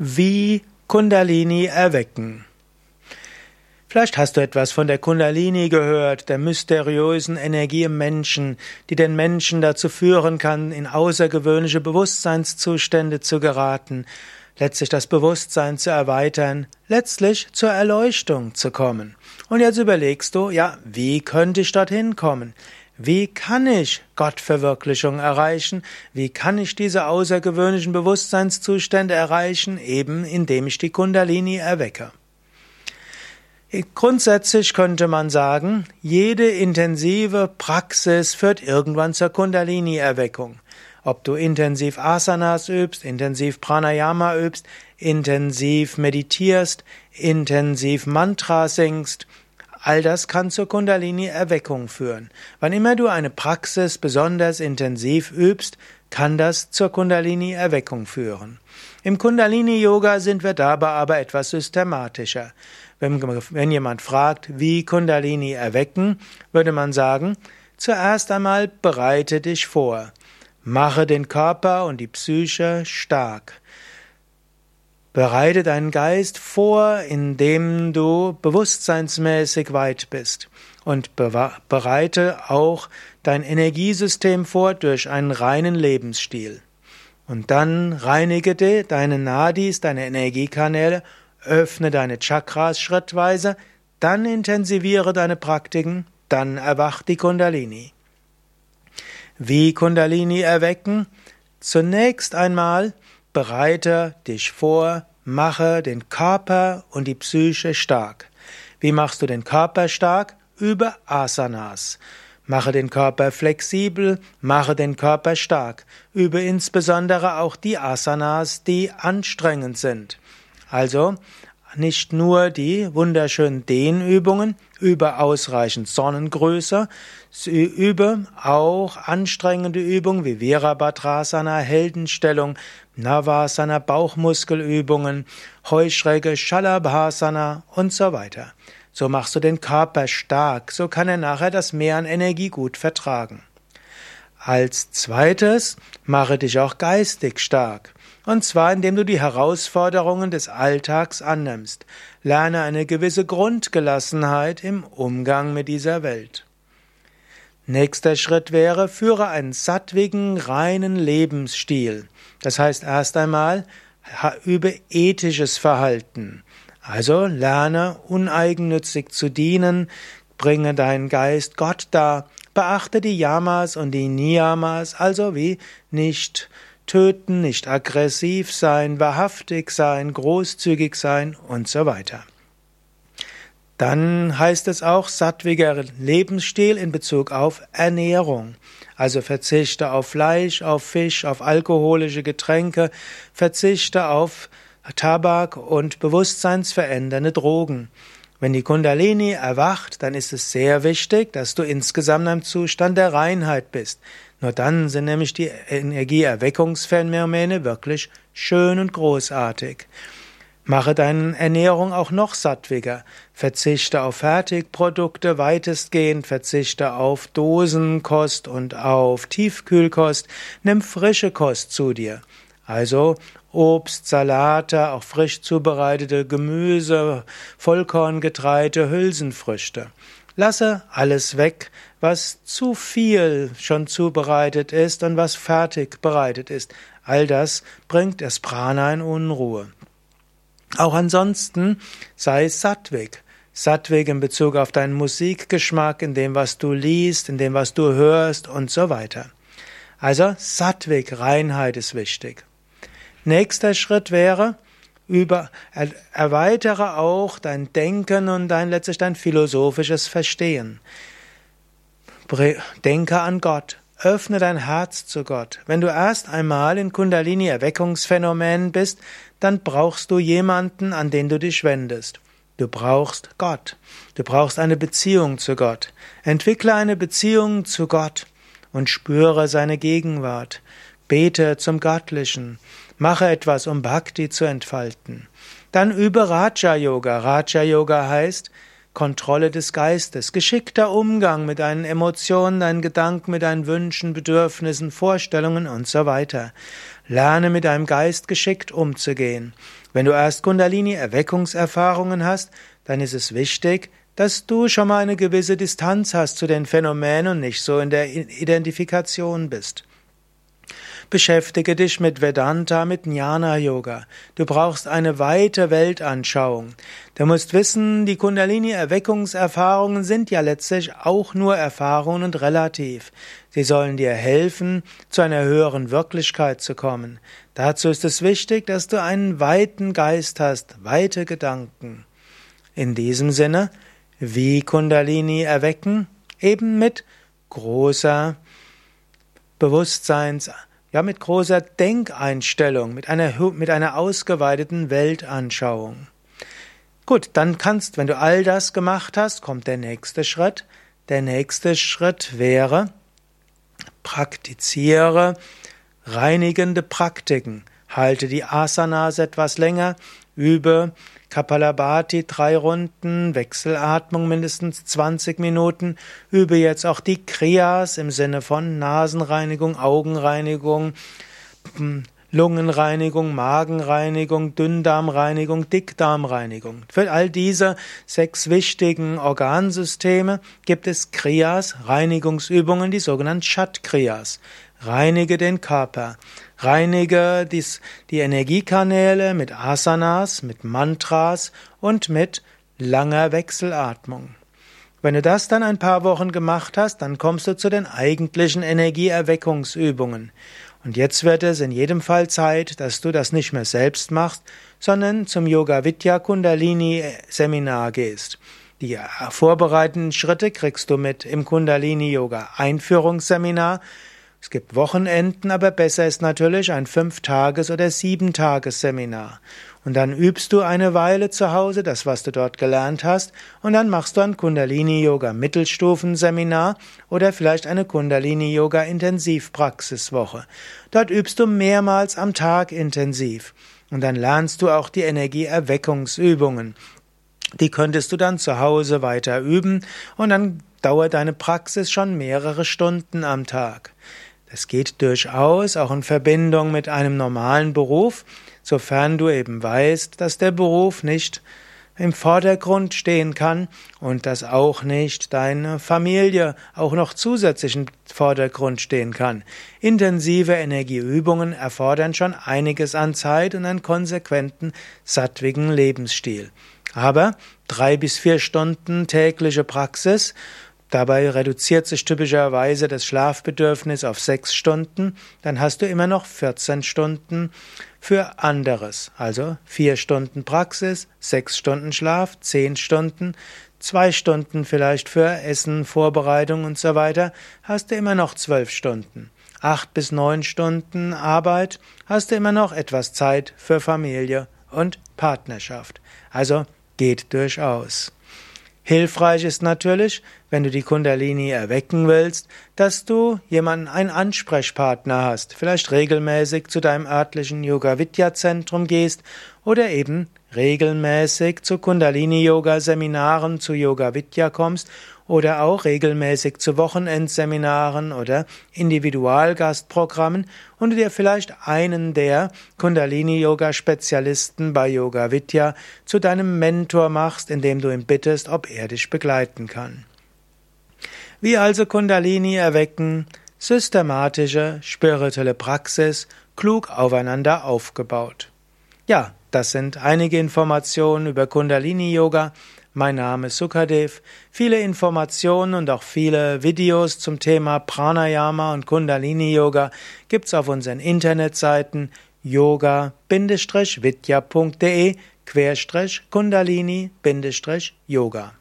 Wie Kundalini erwecken. Vielleicht hast du etwas von der Kundalini gehört, der mysteriösen Energie im Menschen, die den Menschen dazu führen kann, in außergewöhnliche Bewusstseinszustände zu geraten, letztlich das Bewusstsein zu erweitern, letztlich zur Erleuchtung zu kommen. Und jetzt überlegst du, ja, wie könnte ich dorthin kommen? Wie kann ich Gottverwirklichung erreichen? Wie kann ich diese außergewöhnlichen Bewusstseinszustände erreichen? Eben indem ich die Kundalini erwecke. Grundsätzlich könnte man sagen, jede intensive Praxis führt irgendwann zur Kundalini-Erweckung. Ob du intensiv Asanas übst, intensiv Pranayama übst, intensiv meditierst, intensiv Mantra singst, All das kann zur Kundalini-Erweckung führen. Wann immer du eine Praxis besonders intensiv übst, kann das zur Kundalini-Erweckung führen. Im Kundalini-Yoga sind wir dabei aber etwas systematischer. Wenn, wenn jemand fragt, wie Kundalini erwecken, würde man sagen, zuerst einmal bereite dich vor. Mache den Körper und die Psyche stark. Bereite deinen Geist vor, indem du bewusstseinsmäßig weit bist. Und bereite auch dein Energiesystem vor durch einen reinen Lebensstil. Und dann reinige deine Nadis, deine Energiekanäle, öffne deine Chakras schrittweise, dann intensiviere deine Praktiken, dann erwacht die Kundalini. Wie Kundalini erwecken? Zunächst einmal bereite dich vor, mache den Körper und die Psyche stark. Wie machst du den Körper stark? Über Asanas. Mache den Körper flexibel, mache den Körper stark. Übe insbesondere auch die Asanas, die anstrengend sind. Also nicht nur die wunderschönen Dehnübungen, übe ausreichend Sonnengröße, übe auch anstrengende Übungen wie Virabhadrasana, Heldenstellung, Navasana, Bauchmuskelübungen, Heuschrecke, Shalabhasana und so weiter. So machst du den Körper stark, so kann er nachher das Mehr an Energie gut vertragen. Als zweites, mache dich auch geistig stark. Und zwar, indem du die Herausforderungen des Alltags annimmst. Lerne eine gewisse Grundgelassenheit im Umgang mit dieser Welt. Nächster Schritt wäre, führe einen sattwigen, reinen Lebensstil. Das heißt erst einmal, übe ethisches Verhalten. Also lerne uneigennützig zu dienen, bringe deinen Geist Gott dar, beachte die Yamas und die Niyamas, also wie nicht töten, nicht aggressiv sein, wahrhaftig sein, großzügig sein und so weiter. Dann heißt es auch sattwiger Lebensstil in Bezug auf Ernährung. Also verzichte auf Fleisch, auf Fisch, auf alkoholische Getränke, verzichte auf Tabak und bewusstseinsverändernde Drogen. Wenn die Kundalini erwacht, dann ist es sehr wichtig, dass du insgesamt im Zustand der Reinheit bist. Nur dann sind nämlich die Energieerweckungsphänomene wirklich schön und großartig. Mache deine Ernährung auch noch sattwiger. Verzichte auf Fertigprodukte weitestgehend, verzichte auf Dosenkost und auf Tiefkühlkost. Nimm frische Kost zu dir. Also Obst, Salate, auch frisch zubereitete Gemüse, Vollkorngetreide, Hülsenfrüchte. Lasse alles weg, was zu viel schon zubereitet ist und was fertig bereitet ist. All das bringt das Prana in Unruhe. Auch ansonsten sei sattwig. Sattwig in Bezug auf deinen Musikgeschmack, in dem, was du liest, in dem, was du hörst und so weiter. Also sattwig, Reinheit ist wichtig. Nächster Schritt wäre, über, erweitere auch dein Denken und dein letztlich dein philosophisches Verstehen. Denke an Gott. Öffne dein Herz zu Gott. Wenn du erst einmal in Kundalini Erweckungsphänomen bist, dann brauchst du jemanden, an den du dich wendest. Du brauchst Gott. Du brauchst eine Beziehung zu Gott. Entwickle eine Beziehung zu Gott und spüre seine Gegenwart. Bete zum Göttlichen. Mache etwas, um Bhakti zu entfalten. Dann übe Raja Yoga. Raja Yoga heißt, Kontrolle des Geistes, geschickter Umgang mit deinen Emotionen, deinen Gedanken, mit deinen Wünschen, Bedürfnissen, Vorstellungen und so weiter. Lerne mit deinem Geist geschickt umzugehen. Wenn du erst Kundalini-Erweckungserfahrungen hast, dann ist es wichtig, dass du schon mal eine gewisse Distanz hast zu den Phänomenen und nicht so in der Identifikation bist. Beschäftige dich mit Vedanta, mit Jnana Yoga. Du brauchst eine weite Weltanschauung. Du musst wissen, die Kundalini Erweckungserfahrungen sind ja letztlich auch nur Erfahrungen und relativ. Sie sollen dir helfen, zu einer höheren Wirklichkeit zu kommen. Dazu ist es wichtig, dass du einen weiten Geist hast, weite Gedanken. In diesem Sinne, wie Kundalini erwecken? Eben mit großer Bewusstseins ja mit großer Denkeinstellung, mit einer, mit einer ausgeweiteten Weltanschauung. Gut, dann kannst, wenn du all das gemacht hast, kommt der nächste Schritt. Der nächste Schritt wäre, praktiziere reinigende Praktiken. Halte die Asanas etwas länger, übe Kapalabhati drei Runden, Wechselatmung mindestens 20 Minuten. Übe jetzt auch die Kriyas im Sinne von Nasenreinigung, Augenreinigung, hm, Lungenreinigung, Magenreinigung, Dünndarmreinigung, Dickdarmreinigung. Für all diese sechs wichtigen Organsysteme gibt es Kriyas, Reinigungsübungen, die sogenannten Shat-Kriyas. Reinige den Körper. Reinige dies, die Energiekanäle mit Asanas, mit Mantras und mit langer Wechselatmung. Wenn du das dann ein paar Wochen gemacht hast, dann kommst du zu den eigentlichen Energieerweckungsübungen. Und jetzt wird es in jedem Fall Zeit, dass du das nicht mehr selbst machst, sondern zum Yoga Vidya Kundalini Seminar gehst. Die vorbereitenden Schritte kriegst du mit im Kundalini Yoga Einführungsseminar. Es gibt Wochenenden, aber besser ist natürlich ein Fünf-Tages- oder Sieben-Tages-Seminar. Und dann übst du eine Weile zu Hause das, was du dort gelernt hast, und dann machst du ein Kundalini-Yoga-Mittelstufenseminar oder vielleicht eine Kundalini-Yoga-Intensivpraxiswoche. Dort übst du mehrmals am Tag intensiv. Und dann lernst du auch die Energieerweckungsübungen. Die könntest du dann zu Hause weiter üben und dann dauert deine Praxis schon mehrere Stunden am Tag. Das geht durchaus auch in Verbindung mit einem normalen Beruf, sofern du eben weißt, dass der Beruf nicht im Vordergrund stehen kann und dass auch nicht deine Familie auch noch zusätzlich im Vordergrund stehen kann. Intensive Energieübungen erfordern schon einiges an Zeit und einen konsequenten, sattwigen Lebensstil. Aber drei bis vier Stunden tägliche Praxis Dabei reduziert sich typischerweise das Schlafbedürfnis auf sechs Stunden, dann hast du immer noch 14 Stunden für anderes. Also vier Stunden Praxis, sechs Stunden Schlaf, zehn Stunden, zwei Stunden vielleicht für Essen, Vorbereitung und so weiter, hast du immer noch zwölf Stunden. Acht bis neun Stunden Arbeit, hast du immer noch etwas Zeit für Familie und Partnerschaft. Also geht durchaus. Hilfreich ist natürlich, wenn du die Kundalini erwecken willst, dass du jemanden, einen Ansprechpartner hast, vielleicht regelmäßig zu deinem örtlichen Yoga Vidya Zentrum gehst oder eben regelmäßig zu Kundalini Yoga Seminaren zu Yoga Vidya kommst oder auch regelmäßig zu Wochenendseminaren oder Individualgastprogrammen und dir vielleicht einen der Kundalini-Yoga-Spezialisten bei Yoga Vidya zu deinem Mentor machst, indem du ihn bittest, ob er dich begleiten kann. Wie also Kundalini erwecken, systematische spirituelle Praxis, klug aufeinander aufgebaut. Ja, das sind einige Informationen über Kundalini Yoga. Mein Name ist Sukadev. Viele Informationen und auch viele Videos zum Thema Pranayama und Kundalini Yoga gibt's auf unseren Internetseiten yoga-vidya.de Kundalini-Yoga.